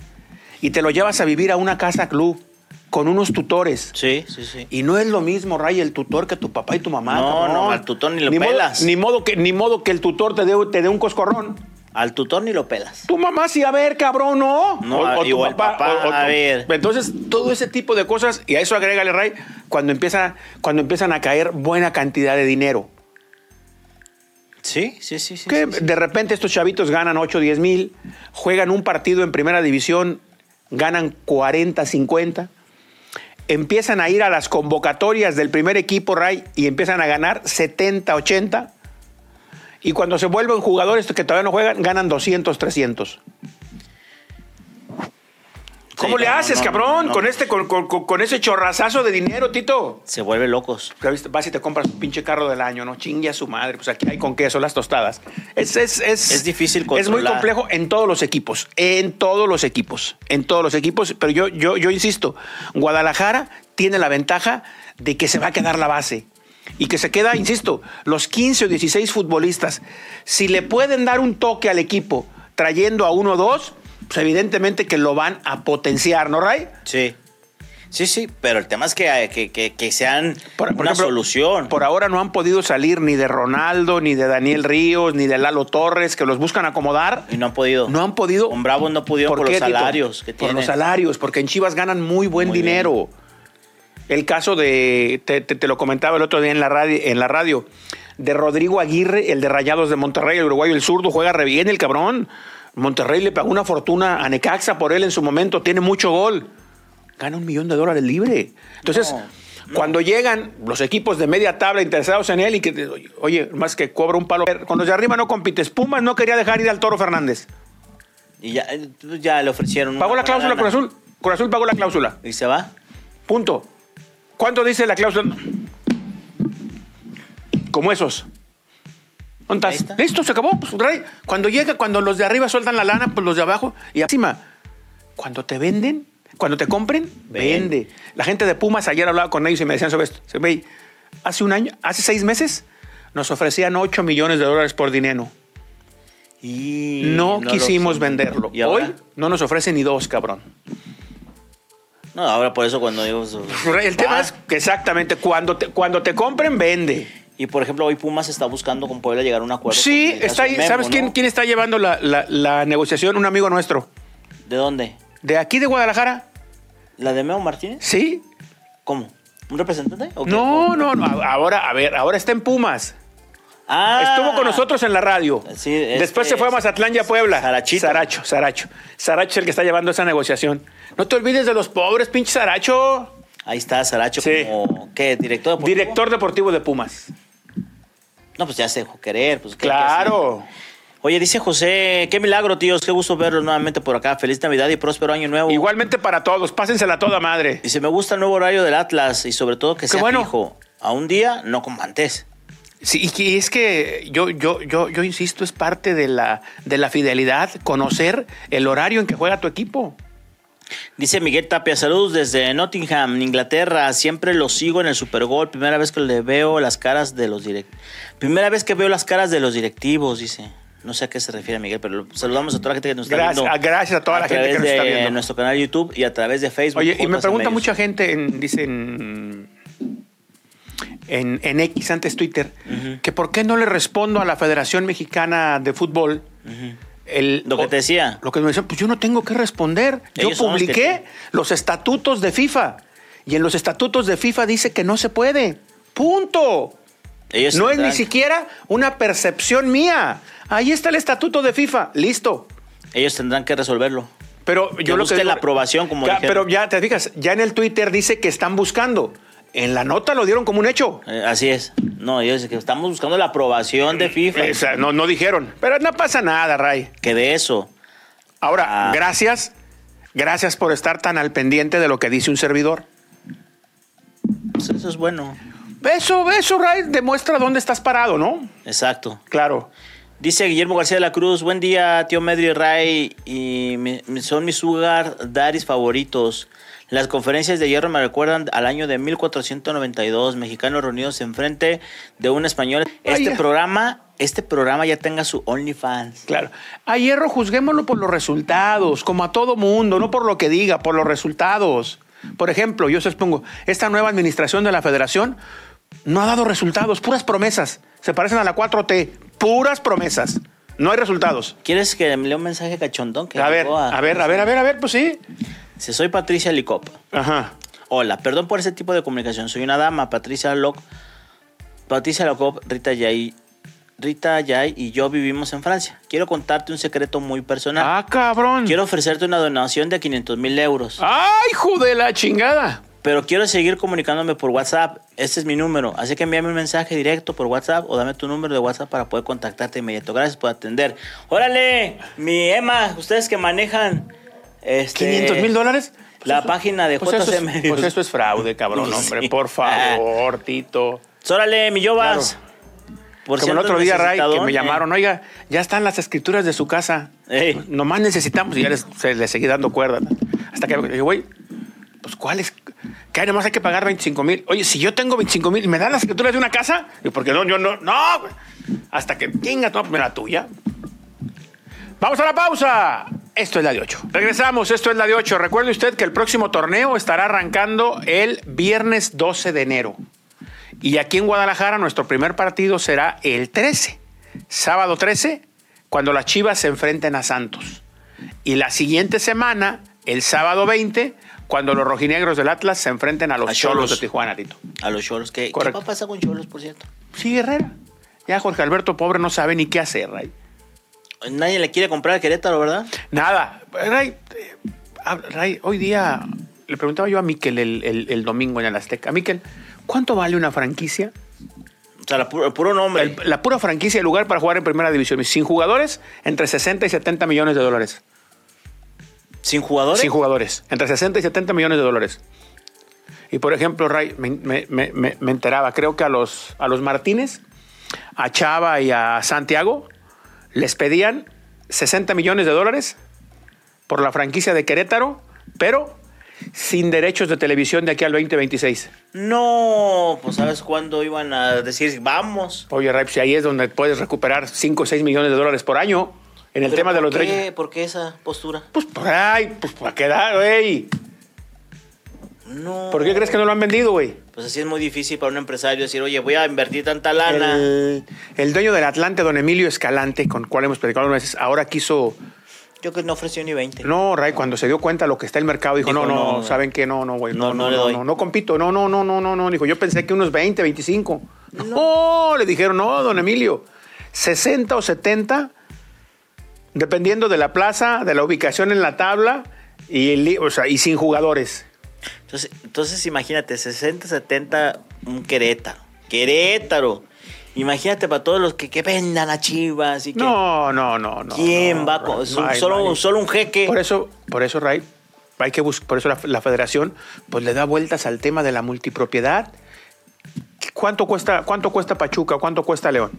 y te lo llevas a vivir a una casa club con unos tutores. Sí, sí, sí. Y no es lo mismo, Ray, el tutor que tu papá y tu mamá. No, no, al tutor ni lo pelas. ni, modo que, ni modo que el tutor te dé, te dé un coscorrón. Al tutor ni lo pelas. Tu mamá sí, a ver, cabrón, ¿no? No, igual papá, a ver. Entonces, todo ese tipo de cosas, y a eso agrégale, Ray, cuando, empieza, cuando empiezan a caer buena cantidad de dinero. Sí, sí, sí. sí, que sí, sí. de repente estos chavitos ganan 8, 10 mil, juegan un partido en primera división, ganan 40, 50, empiezan a ir a las convocatorias del primer equipo, Ray, y empiezan a ganar 70, 80. Y cuando se vuelven jugadores que todavía no juegan, ganan 200, 300. ¿Cómo le no, haces, no, cabrón? no. Con, este, con, con- con- ese chorrazazo de dinero, Tito. Se vuelve locos. Vas y te compras un pinche carro del año, ¿no? Chingue a su madre. Pues aquí hay con queso las tostadas. Es, es, es, Es difícil Es muy controlar. complejo en todos los equipos. En todos los equipos. En todos los equipos. Pero yo, yo, yo insisto, Guadalajara tiene la ventaja de que se va a quedar la base. Y que se queda, insisto, los 15 o 16 futbolistas. Si le pueden dar un toque al equipo trayendo a uno o dos, pues evidentemente que lo van a potenciar, ¿no, Ray? Sí. Sí, sí, pero el tema es que, que, que, que sean Por- por una ejemplo, solución. Por ahora no han podido salir ni de Ronaldo, ni de Daniel Ríos, ni de Lalo Torres, que los buscan acomodar. y no han podido. No han podido. Con Bravos no pudieron por, qué, los Tito? salarios que Por tienen. los salarios, porque en Chivas ganan muy buen Muy dinero. El caso de, te, te- te lo comentaba el otro día en la, radio, en la radio, de Rodrigo Aguirre, el de Rayados de Monterrey, el uruguayo, el zurdo, juega re bien el cabrón. Monterrey le pagó una fortuna a Necaxa por él en su momento, tiene mucho gol. Gana un millón de dólares libre. Entonces, No, cuando llegan los equipos de media tabla interesados en él y que, oye, más que cobra un palo. Los de arriba no compites. Pumas no quería dejar ir al Toro Fernández. Y ya, ya le ofrecieron. Pagó la cláusula Cruz. Azul. Cruz Azul pagó la cláusula. Y se va. Punto. ¿Cuánto dice la cláusula? Como esos. Está. Listo, se acabó. Pues, cuando llega, cuando los de arriba sueltan la lana, pues los de abajo y encima. Cuando te venden, cuando te compren, Ven. vende. La gente de Pumas, ayer hablaba con ellos y me decían sobre esto. Se ve, hace un año, hace seis meses, nos ofrecían 8 millones de dólares por dinero. Y No, quisimos venderlo. Hoy no nos ofrecen ni dos, cabrón. No, ahora por eso cuando digo. [LAUGHS] El tema es que exactamente cuando te, cuando te compren, vende. Y por ejemplo, hoy Pumas está buscando con Puebla llegar a un acuerdo. Sí, está ahí. Memo, ¿Sabes quién, ¿no? quién está llevando la, la- la negociación? Un amigo nuestro. ¿De dónde? ¿De aquí de Guadalajara? ¿La de Memo Martínez? Sí. ¿Cómo? ¿Un representante? No, no, no. Ahora, a ver, ahora está en Pumas. Ah, Estuvo con nosotros en la radio. Sí, este Después se fue a Mazatlán y a Puebla. Sarachito. Saracho, Saracho. Saracho es el que está llevando esa negociación. No te olvides de los pobres, pinche Saracho. Ahí está Saracho Sí. como. ¿Qué? ¿Director deportivo? Director deportivo de Pumas. No, pues ya se dejó querer. Pues, ¿qué- qué Claro. Oye, dice José, qué milagro, tíos. Qué gusto verlos nuevamente por acá. Feliz Navidad y próspero año nuevo. Igualmente para todos. Pásensela toda madre. Dice, me gusta el nuevo horario del Atlas y sobre todo que sea bueno. fijo. A un día, no como antes. Sí, y es que yo, yo, yo, yo insisto, es parte de la, de la fidelidad, conocer el horario en que juega tu equipo. Dice Miguel Tapia, saludos desde Nottingham, Inglaterra. Siempre lo sigo en el Super Bowl. Primera vez que le veo las caras de los directivos. Primera vez que veo las caras de los directivos, dice. No sé a qué se refiere Miguel, pero saludamos a toda la gente que nos está Gracias, viendo. a- gracias a toda la gente que nos está de viendo. nuestro canal de YouTube y a través de Facebook. Oye, y me pregunta mucha gente, en, dicen en, en X, antes Twitter, que por qué no le respondo a la Federación Mexicana de Fútbol. El- Lo que te decía. Lo que me decía, pues yo no tengo que responder. Yo los que publiqué los estatutos de FIFA. Y en los estatutos de FIFA dice que no se puede. Punto. Ellos no es ni siquiera una percepción mía. Ahí está el estatuto de FIFA. Listo. Ellos tendrán que resolverlo. Pero yo lo que digo- la aprobación, como Ya. Pero ya te fijas, ya en el Twitter dice que están buscando. En la nota lo dieron como un hecho. Eh, así es. No, ellos que estamos buscando la aprobación de FIFA. Sea, no, no dijeron. Pero no pasa nada, Ray. Que de eso. Ahora, Ah. gracias. Gracias por estar tan al pendiente de lo que dice un servidor. pues eso es bueno. Eso, eso, Ray, demuestra dónde estás parado, ¿no? Exacto. Claro. Dice Guillermo García de la Cruz, buen día, tío Medrio y Ray, y mi- son mis sugar daddies favoritos. Las conferencias de hierro me recuerdan al año de 1492, mexicanos reunidos enfrente de un español. Este Ay, programa, este programa ya tenga su OnlyFans. Claro. A Hierro juzguémoslo por los resultados, como a todo mundo, no por lo que diga, por los resultados. Por ejemplo, yo os pongo, esta nueva administración de la federación no ha dado resultados, puras promesas. Se parecen a la 4T, puras promesas. No hay resultados. ¿Quieres que me lea un mensaje cachondón? Que A ver, a ver, a ver, a ver, a ver, pues sí. Dice, soy Patricia Licop. Ajá. Hola, perdón por ese tipo de comunicación. Soy una dama, Patricia Loc. Patricia Locop, Rita Yay. Rita Yay y yo vivimos en Francia. Quiero contarte un secreto muy personal. Ah, cabrón. Quiero ofrecerte una donación de 500 mil euros. ¡Ay, hijo de la chingada! Pero quiero seguir comunicándome por WhatsApp. Este es mi número. Así que envíame un mensaje directo por WhatsApp o dame tu número de WhatsApp para poder contactarte inmediato. Gracias por atender. Órale, mi Emma, ustedes que manejan. Este, ¿500 mil dólares? La página de Pues eso, JC es, pues eso es fraude, [LAUGHS] cabrón, Sí. hombre. Por favor, Tito. Órale, mi Yobas. Por Como el otro día, Ray, que me eh. llamaron, oiga, ya están las escrituras de su casa. Ey. Nomás necesitamos, y ya les, se les seguí dando cuerda. Hasta que güey, pues ¿cuáles? Que hay, nomás hay que pagar 25 mil. Oye, si yo tengo 25 mil, ¿me dan las escrituras de una casa? Y porque no, yo no, no. Hasta que tengas, no, pues, la tuya. Vamos a la pausa. Esto es la de 8. Regresamos, esto es la de 8. Recuerde usted que el próximo torneo estará arrancando el viernes 12 de enero. Y aquí en Guadalajara nuestro primer partido será el 13, sábado 13, cuando las Chivas se enfrenten a Santos. Y la siguiente semana, el sábado 20, cuando los rojinegros del Atlas se enfrenten a los A Cholos de Tijuana, Tito. A los Cholos. ¿Qué, ¿Qué va a pasar con Cholos, por cierto? Sí, Herrera. Ya Jorge Alberto, pobre, no sabe ni qué hacer, Ray. Nadie le quiere comprar a Querétaro, ¿verdad? Nada. Ray, eh, Ray, hoy día le preguntaba yo a Miquel el, el- el domingo en el Azteca. Miquel, ¿cuánto vale una franquicia? O sea, la pu- el puro nombre. El- la pura franquicia, el lugar para jugar en primera división. Sin jugadores, entre 60 y 70 millones de dólares. ¿Sin jugadores? Sin jugadores, entre 60 y 70 millones de dólares. Y por ejemplo, Ray, me, me- me- me- me enteraba, creo que a los, a los Martínez, a Chava y a Santiago, les pedían 60 millones de dólares por la franquicia de Querétaro, pero sin derechos de televisión de aquí al 2026. No, pues ¿sabes cuándo iban a decir vamos? Oye, Ray, si ahí es donde puedes recuperar 5 o 6 millones de dólares por año en el ¿Pero tema de los derechos. ¿Por qué esa postura? Pues por ahí, pues para quedar, güey. No. ¿Por qué crees que no lo han vendido, güey? Pues así es muy difícil para un empresario decir, oye, voy a invertir tanta lana. El, el dueño del Atlante, don Emilio Escalante, con el cual hemos platicado algunas veces, ahora quiso. Yo que no ofreció ni 20. No, Ray, cuando se dio cuenta de lo que está el mercado, dijo: Dijo, No, no, no, ¿saben qué? No, no, güey. No, No, no, no no, no compito. No, no, no, no, no, no. Dijo: Yo pensé que unos 20, 25. No, le dijeron: No, don Emilio. 60 o 70, dependiendo de la plaza, de la ubicación en la tabla y, el li- o sea, y sin jugadores. Entonces, entonces imagínate, 60, 70, un Querétaro. Querétaro. Imagínate para todos los que, que vendan a Chivas y que... No, no, no, no. ¿Quién no, va Ray, con... no solo, hay, solo, un jeque. Por eso, por eso, Ray, hay que bus- por eso la, la federación pues le da vueltas al tema de la multipropiedad. ¿Cuánto cuesta, cuánto cuesta Pachuca? ¿Cuánto cuesta León?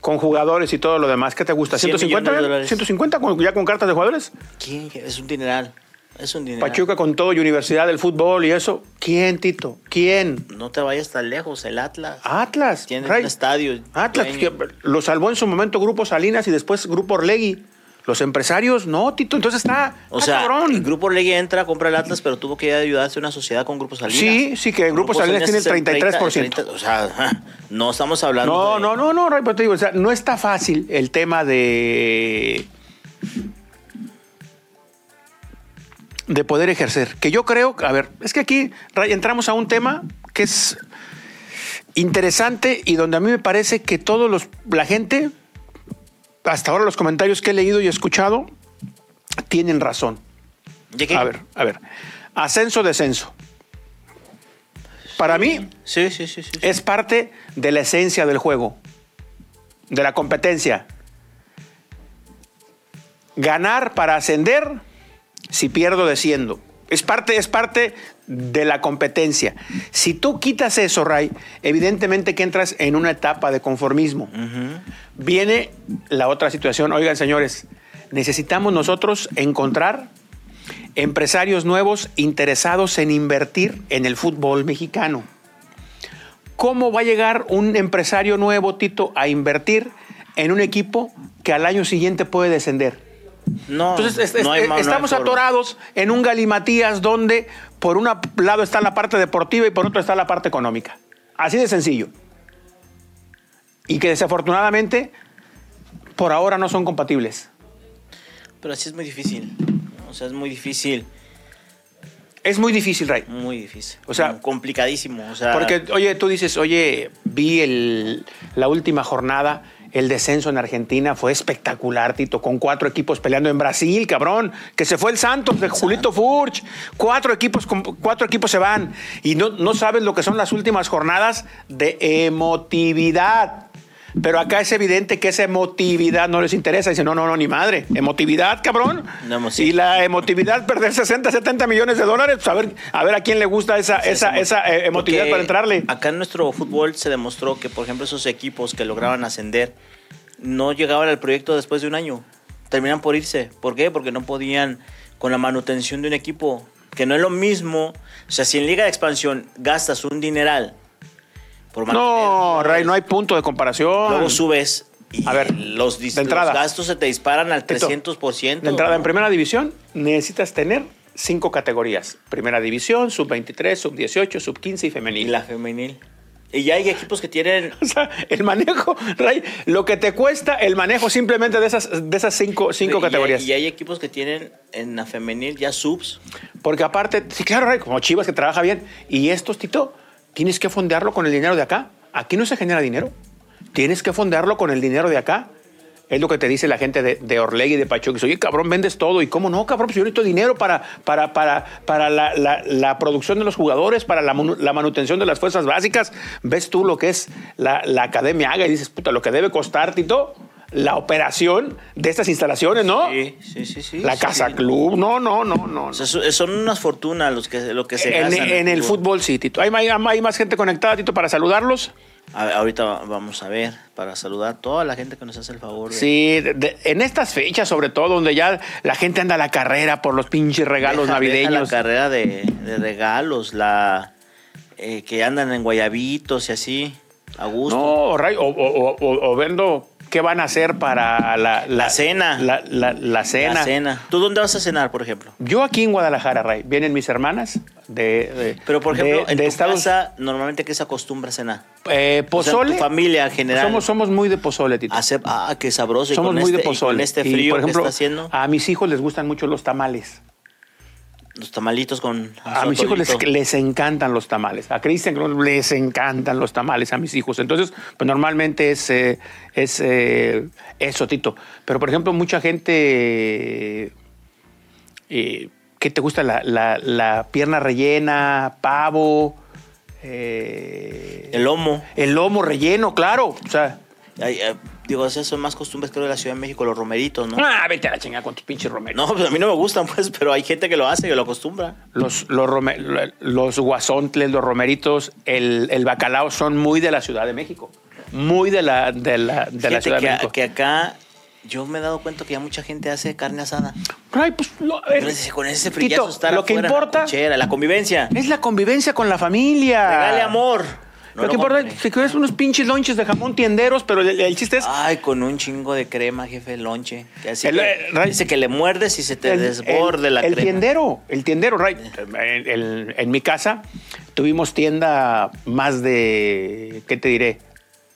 Con jugadores y todo lo demás. ¿Qué te gusta? 100 ¿150? millones de dólares. ¿150 con- ya con cartas de jugadores? ¿Quién? Es un dineral. Es un dineral. Pachuca con todo y Universidad del Fútbol y eso. ¿Quién, Tito? ¿Quién? No te vayas tan lejos, el Atlas. Atlas. Tiene Ray. un estadio. Atlas, que lo salvó en su momento Grupo Salinas y después Grupo Orlegui. Los empresarios, no, Tito. Entonces está, O está sea, cabrón. el Grupo Orlegui entra a comprar el Atlas, pero tuvo que ayudarse a una sociedad con Grupo Salinas. Sí, sí, que Grupo Salinas tiene el es el 33%. 30, o sea, [LAUGHS] no estamos hablando No, de- no, no, no, Ray, pero te digo, o sea, no está fácil el tema de de poder ejercer. Que yo creo, a ver, es que aquí Ray, entramos a un tema que es interesante y donde a mí me parece que todos los la gente hasta ahora los comentarios que he leído y escuchado tienen razón. A ver, a ver. Ascenso descenso. Para mí Sí, sí, sí, sí. es parte de la esencia del juego, de la competencia. Ganar para ascender, si pierdo desciendo. Es parte, es parte de la competencia. Si tú quitas eso, Ray, evidentemente que entras en una etapa de conformismo. Viene la otra situación. Oigan, señores, necesitamos nosotros encontrar empresarios nuevos interesados en invertir en el fútbol mexicano. ¿Cómo va a llegar un empresario nuevo, Tito, a invertir en un equipo que al año siguiente puede descender? No, Entonces, es- no hay no estamos atorados en un galimatías donde por un lado está la parte deportiva y por otro está la parte económica. Así de sencillo. Y que desafortunadamente por ahora no son compatibles. Pero así es muy difícil. O sea, es muy difícil. Es muy difícil, Ray. Muy difícil. O sea, complicadísimo. O sea, Porque, oye, tú dices, oye, vi el- la última jornada, el descenso en Argentina fue espectacular, Tito, con cuatro equipos peleando en Brasil, cabrón, que se fue el Santos de Julito Furch, cuatro equipos, cuatro equipos se van. Y no, no sabes lo que son las últimas jornadas de emotividad. Pero acá es evidente que esa emotividad no les interesa. Dicen, no, no, no, ni madre. Emotividad, cabrón. No, sí. Y la emotividad, perder 60, 70 millones de dólares, pues a ver, a ver a quién le gusta esa, esa, esa eh, emotividad Porque para entrarle. Acá en nuestro fútbol se demostró que, por ejemplo, esos equipos que lograban ascender no llegaban al proyecto después de un año. Terminan por irse. ¿Por qué? Porque no podían con la manutención de un equipo. Que no es lo mismo. O sea, si en Liga de Expansión gastas un dineral por No, Ray, no hay punto de comparación. Luego subes Y A ver, los, de entrada. los gastos se te disparan al Tito, 300%. De entrada, en primera división necesitas tener cinco categorías. Primera división, sub-23, sub-18, sub-15 y Y femenil. la femenil. Y ya hay equipos que tienen [LAUGHS] O sea, el manejo, Ray, lo que te cuesta el manejo simplemente de esas, de esas cinco, cinco y hay- categorías. Y hay equipos que tienen en la femenil ya subs. Porque aparte, sí, claro, Ray, como Chivas que trabaja bien. Y estos, Tito, tienes que fondearlo con el dinero de acá. Aquí no se genera dinero. Tienes que fondearlo con el dinero de acá. Es lo que te dice la gente de, de Orlegui y de Pachuca. Dice, Oye, cabrón, vendes todo. ¿Y cómo no, cabrón? Pues yo necesito dinero para, para, para, para la, la- producción de los jugadores, para la, la manutención de las fuerzas básicas. Ves tú lo que es la, la Academia Haga y dices, puta, lo que debe costar, Tito, la operación de estas instalaciones, ¿no? Sí, sí, sí. sí La Casa sí. Club. No, no, no, no. O sea, so- son unas fortunas los que, lo que se en, en el fútbol, sí, Tito. ¿Hay, hay- hay más gente conectada, Tito, para saludarlos? A- ahorita va- vamos a ver, para saludar a toda la gente que nos hace el favor. de- Sí, de- de- en estas fechas, sobre todo, donde ya la gente anda a la carrera por los pinches regalos Deja- deja navideños. la carrera de, regalos, la eh, que andan en guayabitos y así, a gusto. No, o- o- o vendo qué van a hacer para la, La cena. La, cena. La cena. ¿Tú dónde vas a cenar, por ejemplo? Yo aquí en Guadalajara, Ray, vienen mis hermanas de, de- Pero, por de- ejemplo, en de tu Estados casa, normalmente, ¿qué se acostumbra a cenar? eh, O sea, pozole. tu familia en general. somos, somos muy de pozole, Tito. Hace- ah, qué sabroso. y somos con muy este, de y pozole. con este Y, frío por ejemplo, que está haciendo, a mis hijos les gustan mucho los tamales. Los tamalitos con A mis hijos les, les encantan los tamales. A Cristian les encantan los tamales a mis hijos. Entonces, pues normalmente es, eh, es eh, eso, Tito. Pero, por ejemplo, mucha gente... eh, ¿Qué te gusta? La, la- la pierna rellena, pavo... eh, El lomo. el lomo relleno, claro. O sea... Ay, digo, esas son más costumbres creo de la Ciudad de México, los romeritos, ¿no? Ah, vete a la chingada con tus pinches romeros. No, pues a mí no me gustan, pues, pero hay gente que lo hace, que lo acostumbra. Los, los, los guasontles, los romeritos, el, el bacalao son muy de la Ciudad de México. Muy de la, de la, de la Ciudad que, de México. que acá yo me he dado cuenta que ya mucha gente hace carne asada. Ay, pues, lo- Pero eh, con ese Tito, frillazo estar lo que la importa cochera, la convivencia. es la convivencia con la familia. Regale amor. No lo que importa compre. es que quieres unos pinches lonches de jamón tienderos, pero el, el chiste es Ay, con un chingo de crema, jefe, el lonche. Así El- que- eh, Ray- dice que le muerdes y se te desborde el, la el crema. tiendero, el tiendero, right. En, mi casa tuvimos tienda más de, ¿qué te diré?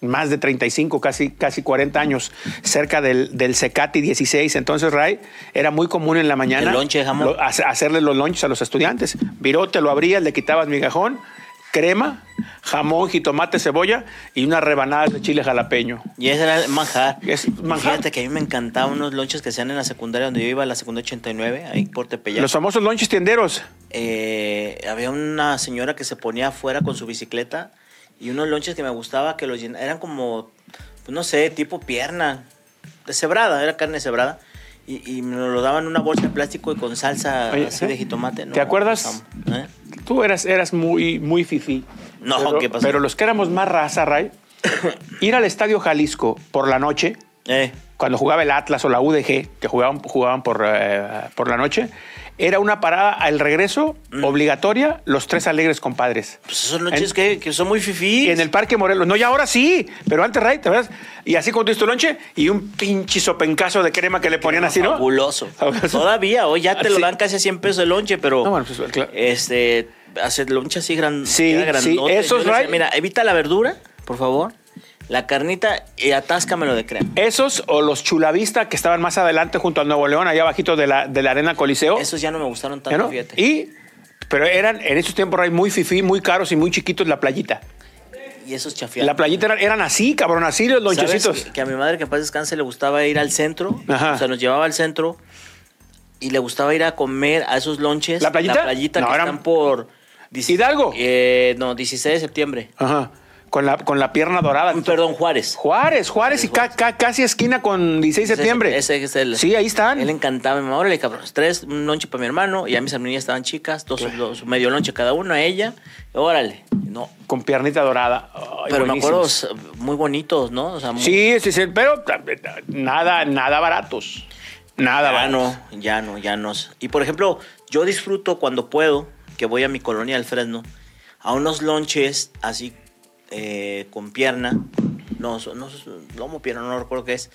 Más de 35, casi, casi 40 años, cerca del, del Secati 16. Entonces, Ray, era muy común en la mañana El lonche de jamón. lo- hacerle los lonches a los estudiantes. Virote, lo abrías, le quitabas migajón, crema, jamón, jitomate, cebolla y unas rebanadas de chile jalapeño. Y ese era el manjar. Es manjar. Fíjate que a mí me encantaban unos lonches que hacían en la secundaria donde yo iba, a la secundaria 89, ahí por Tepeyac. Los famosos lonches tienderos. Eh, había una señora que se ponía afuera con su bicicleta y unos lonches que me gustaba que los llen- eran como, pues no sé, tipo pierna, deshebrada, era carne cebrada. Y, y me lo daban en una bolsa de plástico y con salsa Oye, así ¿eh? de jitomate. ¿Te acuerdas? ¿Eh? Tú eras, eras muy, muy fifí. No, pero, ¿qué pasó? Pero los que éramos más raza, Ray, [COUGHS] ir al Estadio Jalisco por la noche, Eh, cuando jugaba el Atlas o la UDG, que jugaban, jugaban por, eh, por la noche, era una parada al regreso Mm. obligatoria, los tres alegres compadres. pues esos lonches En- que, que son muy fifí. Y en el Parque Morelos. No, ya ahora sí, pero antes, Ray, ¿te acuerdas? Y así con tu lonche y un pinche sopencazo de crema que le ponían así, ¿no? Fabuloso. Fabuloso. Todavía, hoy ya te lo dan casi a 100 pesos el lonche, pero No, bueno, pues, claro. este, hacer lonche así gran, Sí, grandote. sí, esos, right. Mira, evita la verdura, por favor. La carnita y atáscamelo de crema. Esos o los chulavista que estaban más adelante junto al Nuevo León, allá abajito de la, de la Arena Coliseo. Esos ya no me gustaron ¿Ya tanto, no? fíjate. Y, pero eran en esos tiempos muy fifí, muy caros y muy chiquitos la playita. Y esos chafiados. La playita eran, eran así, cabrón, así los ¿Sabes lonchecitos. que, que a mi madre que en paz descanse le gustaba ir al centro? Ajá. O sea, nos llevaba al centro y le gustaba ir a comer a esos lonches. ¿La playita? La playita No, que eran- están por... ¿Hidalgo? Eh, no, 16 de septiembre. Ajá. Con la, con la pierna dorada. Perdón, Juárez. Juárez, Juárez y ca- ca- casi esquina con 16 de septiembre. Ese, ese es el. Sí, ahí están. Él encantaba. Mi mamá, órale, cabrón. Tres, un lonche para mi hermano. Y a mis hermanas estaban chicas. Dos, dos, medio lonche cada uno. A ella. Órale. No. Con piernita dorada. Ay, Pero me acuerdo muy bonitos, ¿no? O sea, muy- Sí, sí, sí, pero nada, nada baratos. Nada Ya baratos. no, ya no, ya no. Y por ejemplo, yo disfruto cuando puedo, que voy a mi colonia del Fresno, a unos lonches así eh, con pierna. No, no, lomo, pierna, no recuerdo qué es.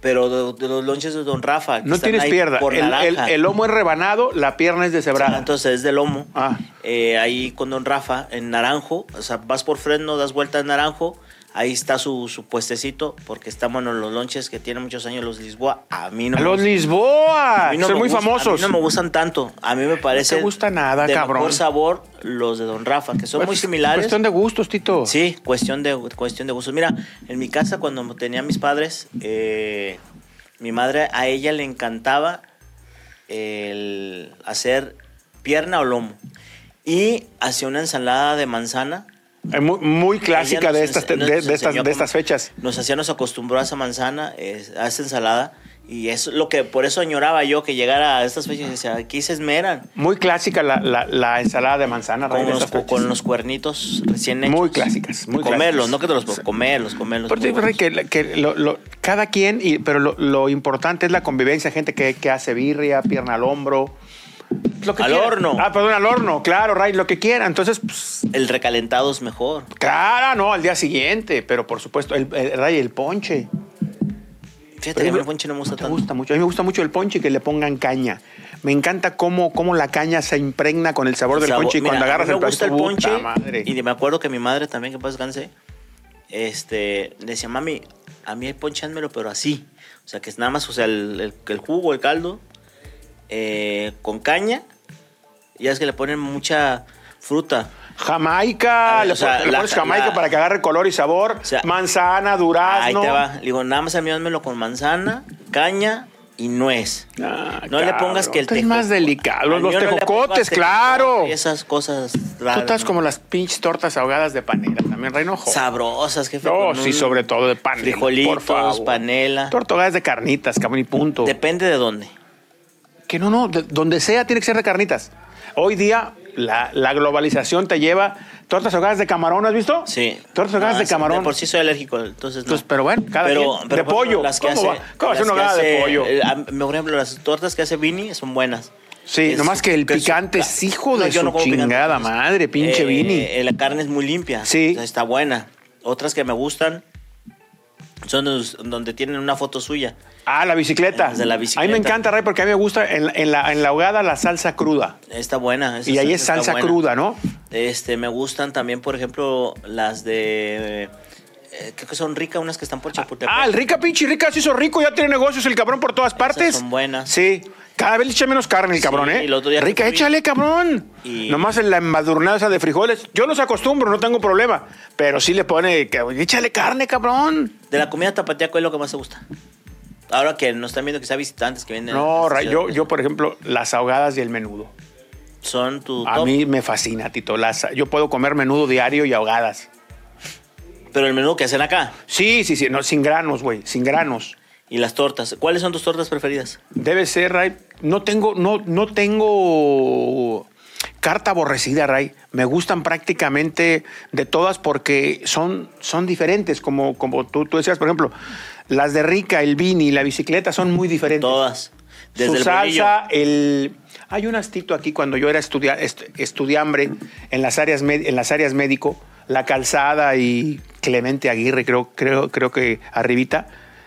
Pero de, de los lonches de Don Rafa. que No están tienes ahí pierna. Por El, el- lomo es rebanado, la pierna es deshebrada. entonces es de lomo. Ah. Eh, ahí con Don Rafa, en Naranjo. O sea, vas por Fresno, das vuelta en Naranjo. Ahí está su, su puestecito, porque estamos en los lonches que tienen muchos años los Lisboa. A mí no me los gustan. Lisboa, A mí no son me muy gusta- famosos. A mí no me gustan tanto. A mí me parece. gusta nada, de cabrón. mejor sabor los de Don Rafa, que son Pues, muy similares. Cuestión de gustos, Tito. Sí, cuestión de, cuestión de gustos. Mira, en mi casa cuando tenía mis padres, eh, mi madre, a ella le encantaba el hacer pierna o lomo. Y hacía una ensalada de manzana. Es muy, muy clásica nos de estas, de, estas, de estas fechas. Nos hacía, nos acostumbró a esa manzana, eh, a esa ensalada. Y es lo que, por eso añoraba yo que llegara a estas fechas y decía, aquí se esmeran. Muy clásica la, la- la ensalada de manzana. Con los, con los cuernitos recién hechos. Muy clásicas, muy comerlos, clásicas. no que te los comerlos, comerlos. Por muy eso, Ray, buenos. que, que lo- lo- cada quien, y, pero lo, lo importante es la convivencia, gente que, que hace birria, pierna al hombro. Lo que Al quiera. horno. Ah, perdón, al horno, claro, Ray, lo que quiera. Entonces, pues, El recalentado es mejor. claro, no, al día siguiente, pero por supuesto, el, el- Ray, el ponche. Fíjate que a mí el ponche no me gusta tanto. gusta mucho. A mí me gusta mucho el ponche y que le pongan caña. Me encanta cómo, cómo la caña se impregna con el sabor del Sabor- ponche y mira, cuando a mí agarras me el gusta el ponche puta madre. y me acuerdo que mi madre también que paz descanse este decía mami a mí el ponche házmelo pero así o sea que es nada más o sea el, el- el jugo el caldo eh, con caña y es que le ponen mucha fruta Jamaica, ver, le, o sea, pon- le la- pones Jamaica la- para que agarre color y sabor. O sea, Manzana, ahí durazno. te va Le digo nada más a mí házmelo con manzana caña y nuez Ah, no le pongas que el Esto es tejo- más delicado. Los, los no tejocotes, tejocote claro. y esas cosas Tú raras, estás ¿no? como las pinches tortas ahogadas de panela también, Reino Joder. sabrosas jefe No, sí, sobre todo de panela. frijolitos, por favor. panela. Tortas ahogadas de carnitas, cabrón, y punto. Depende de dónde. Que no, no, de- donde sea tiene que ser de carnitas. Hoy día la, la globalización te lleva tortas ahogadas de camarón, ¿has visto? Sí. Tortas ahogadas de camarón. por sí soy alérgico, entonces no. Entonces, pero bueno, cada pero, quien. pero, de pollo. ejemplo, Las que ¿Cómo, hace, una hogada de pollo? eh, por ejemplo, las tortas que hace Vini son buenas. Sí, Es- nomás que el picante es hijo de su no como picante, chingada entonces, madre, pinche eh, Vini. eh, la carne es muy limpia. Sí. o sea, está buena. Otras que me gustan son donde tienen una foto suya. Ah, la bicicleta. Las de la A mí bicicleta. me encanta, Ray, porque a mí me gusta en, la- en la, en la ahogada la salsa cruda. Está buena. esa Y ahí es salsa buena. cruda, ¿no? Este, me gustan también, por ejemplo, las de... eh, creo que son ricas, unas que están por Chapultepec. Ah, el rica, pinche rica, se hizo rico, ya tiene negocios el cabrón por todas partes. son buenas. Sí. Cada vez le echa menos carne el Sí, cabrón, ¿eh? y el otro día que Rica, échale, cabrón. Y- Nomás en la embadurnada de frijoles. Yo los acostumbro, no tengo problema. Pero sí le pone, échale carne, cabrón. De la comida tapatía, ¿cuál es lo que más te gusta? Ahora que nos están viendo que sea visitantes que vienen. No, Ray, yo, yo, por ejemplo, las ahogadas y el menudo. Son tu A top, mí me fascina, Tito. Las, yo puedo comer menudo diario y ahogadas. pero el menú que hacen acá Sí, sí, sí, no, sin granos, güey, sin granos. y las tortas. ¿Cuáles son tus tortas preferidas? Debe ser, Ray. No tengo, no, no tengo carta aborrecida, Ray. Me gustan prácticamente de todas porque son, son diferentes. Como, como tú, tú decías, por ejemplo, las de Rica, el Vini y la bicicleta son muy diferentes. Todas. Desde Su el salsa, el... Hay un astito aquí cuando yo era estudia, est- estudiambre en las áreas med- en las áreas médico, la calzada y Clemente Aguirre, creo, creo, creo que arribita,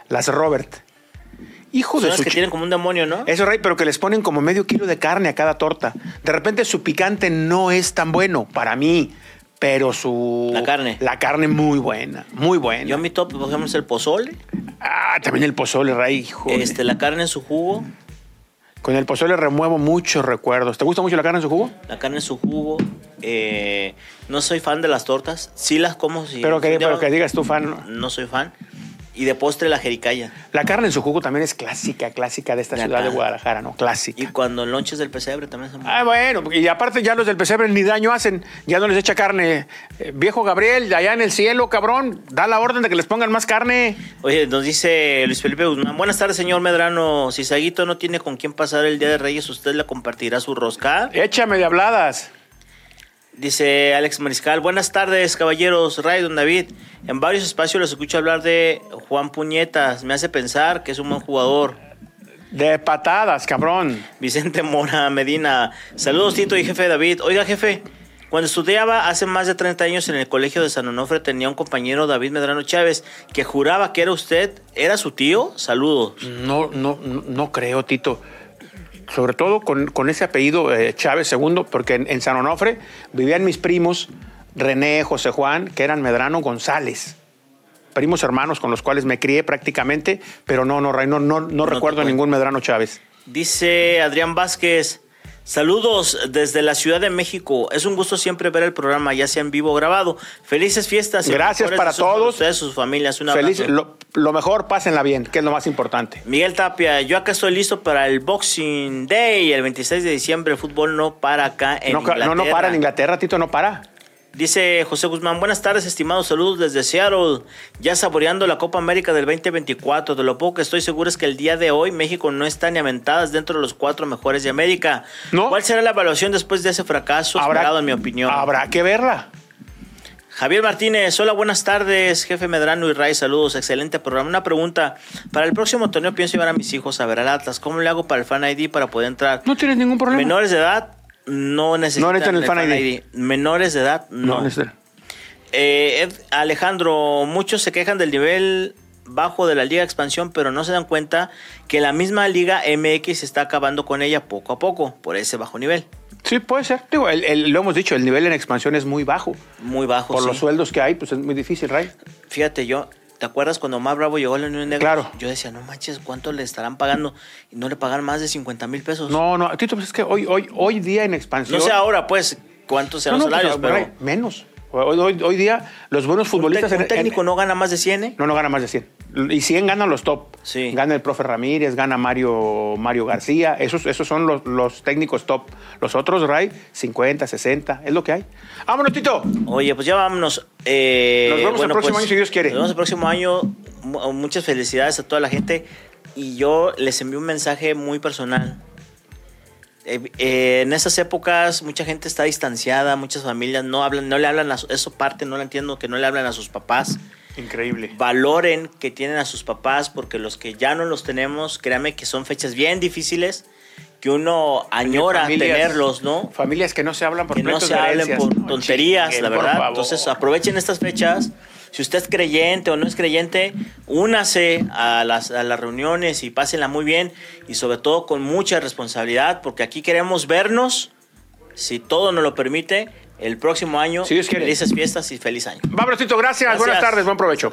las Robert. Hijo Son de las su que tienen como un demonio, ¿no? Eso, Rey, pero que les ponen como medio kilo de carne a cada torta. De repente su picante no es tan bueno para mí, pero su... La carne. La carne muy buena, muy buena. Yo mi top, por ejemplo, es el pozole. Ah, también el pozole, Rey, hijo. Este, la carne en su jugo. Con el pozole remuevo muchos recuerdos. ¿Te gusta mucho la carne en su jugo? La carne en su jugo. eh, no soy fan de las tortas. Sí las como. Si pero, que, pero que digas tú, fan. No soy fan. Y de postre la jericaya. La carne en su jugo también es clásica, clásica de esta ciudad de Guadalajara, ¿no? Clásica. Y cuando lonches del pesebre también son Ah, bueno, y aparte ya los del pesebre ni daño hacen, ya no les echa carne. Eh, viejo Gabriel, allá en el cielo, cabrón, da la orden de que les pongan más carne. Oye, nos dice Luis Felipe Guzmán. Buenas tardes, señor Medrano. Si Saguito no tiene con quién pasar el Día de Reyes, ¿usted le compartirá su rosca? Échame de habladas. Dice Alex Mariscal. Buenas tardes, caballeros. Ray, don David. En varios espacios los escucho hablar de Juan Puñetas. Me hace pensar que es un buen jugador. De patadas, cabrón. Vicente Mora Medina. Saludos, Tito y jefe David. Oiga, jefe, Cuando estudiaba hace más de 30 años en el colegio de San Onofre tenía un compañero, David Medrano Chávez, que juraba que era usted. ¿Era su tío? Saludos. No, no, no, no creo, Tito. Sobre todo con, con ese apellido eh, Chávez II, porque en, en San Onofre vivían mis primos René, José Juan, que eran Medrano González. Primos hermanos con los cuales me crié prácticamente, pero no, no, no, no, no te recuerdo ningún Medrano Chávez. Dice Adrián Vázquez, saludos desde la Ciudad de México. Es un gusto siempre ver el programa, ya sea en vivo o grabado. Felices fiestas. y Gracias para todos. ustedes, sus familias. Un Feliz, abrazo. lo, lo mejor, pásenla bien, que es lo más importante. Miguel Tapia, yo acá estoy listo para el Boxing Day, el 26 de diciembre. El fútbol no para acá en No, ca- no, no Inglaterra. para en Inglaterra, Tito, no para. Dice José Guzmán, buenas tardes, estimados saludos desde Seattle, ya saboreando la Copa América del 2024. De lo poco que estoy seguro es que el día de hoy México no está ni a mentadas dentro de los cuatro mejores de América. No. ¿Cuál será la evaluación después de ese fracaso esperado, en mi opinión? Habrá que verla. Javier Martínez, hola, buenas tardes, jefe Medrano y Ray, saludos, excelente programa. Una pregunta, para el próximo torneo pienso llevar a mis hijos a ver al Atlas, ¿cómo le hago para el Fan ID para poder entrar? No tienes ningún problema. Menores de edad no necesitan necesitan el Fan ID. Menores de edad no. no, Eh, Alejandro, muchos se quejan del nivel bajo de la Liga de Expansión, pero no se dan cuenta que la misma Liga MX está acabando con ella poco a poco por ese bajo nivel. Sí, puede ser. Digo, el- el- lo hemos dicho, el nivel en expansión es muy bajo. Muy bajo. Por sí. los sueldos que hay, pues es muy difícil, Ray. Fíjate, yo, ¿te acuerdas cuando Omar Bravo llegó a la Unión Negra? Claro. Yo decía, no manches, ¿cuánto le estarán pagando? Y no le pagan más de 50 mil pesos. No, no, Tito, pues es que hoy, hoy, hoy día en expansión. No sé ahora, pues, cuántos sean No, los no, pues, salarios, pero menos. Hoy, hoy- hoy día, los buenos futbolistas. un técnico en- no gana más de 100, ¿eh? No, no gana más de 100. Y 100 ganan los top. Sí. Gana el profe Ramírez, gana Mario, Mario García. Esos, esos son los, los técnicos top. Los otros, Ray, 50, 60. Es lo que hay. Vámonos, Tito. Oye, pues ya vámonos. Eh, Nos vemos el próximo pues, año, si Dios quiere. Nos vemos el próximo año. Mu- Muchas felicidades a toda la gente. Y yo les envío un mensaje muy personal. Eh, eh, en esas épocas mucha gente está distanciada, muchas familias no hablan, no le hablan a su- eso parte, no lo entiendo, que no le hablan a sus papás. Increíble. Valoren que tienen a sus papás, porque los que ya no los tenemos, créanme que son fechas bien difíciles, que uno añora Familias- tenerlos, ¿no? Familias que no se hablan por que no se hablen por tonterías, la verdad. Entonces aprovechen estas fechas. Si usted es creyente o no es creyente, únase a las, a las reuniones y pásenla muy bien y sobre todo con mucha responsabilidad, porque aquí queremos vernos, si todo nos lo permite, el próximo año. Si Dios quiere. Felices fiestas y feliz año. Tito. Gracias. Gracias. Buenas tardes. Buen provecho.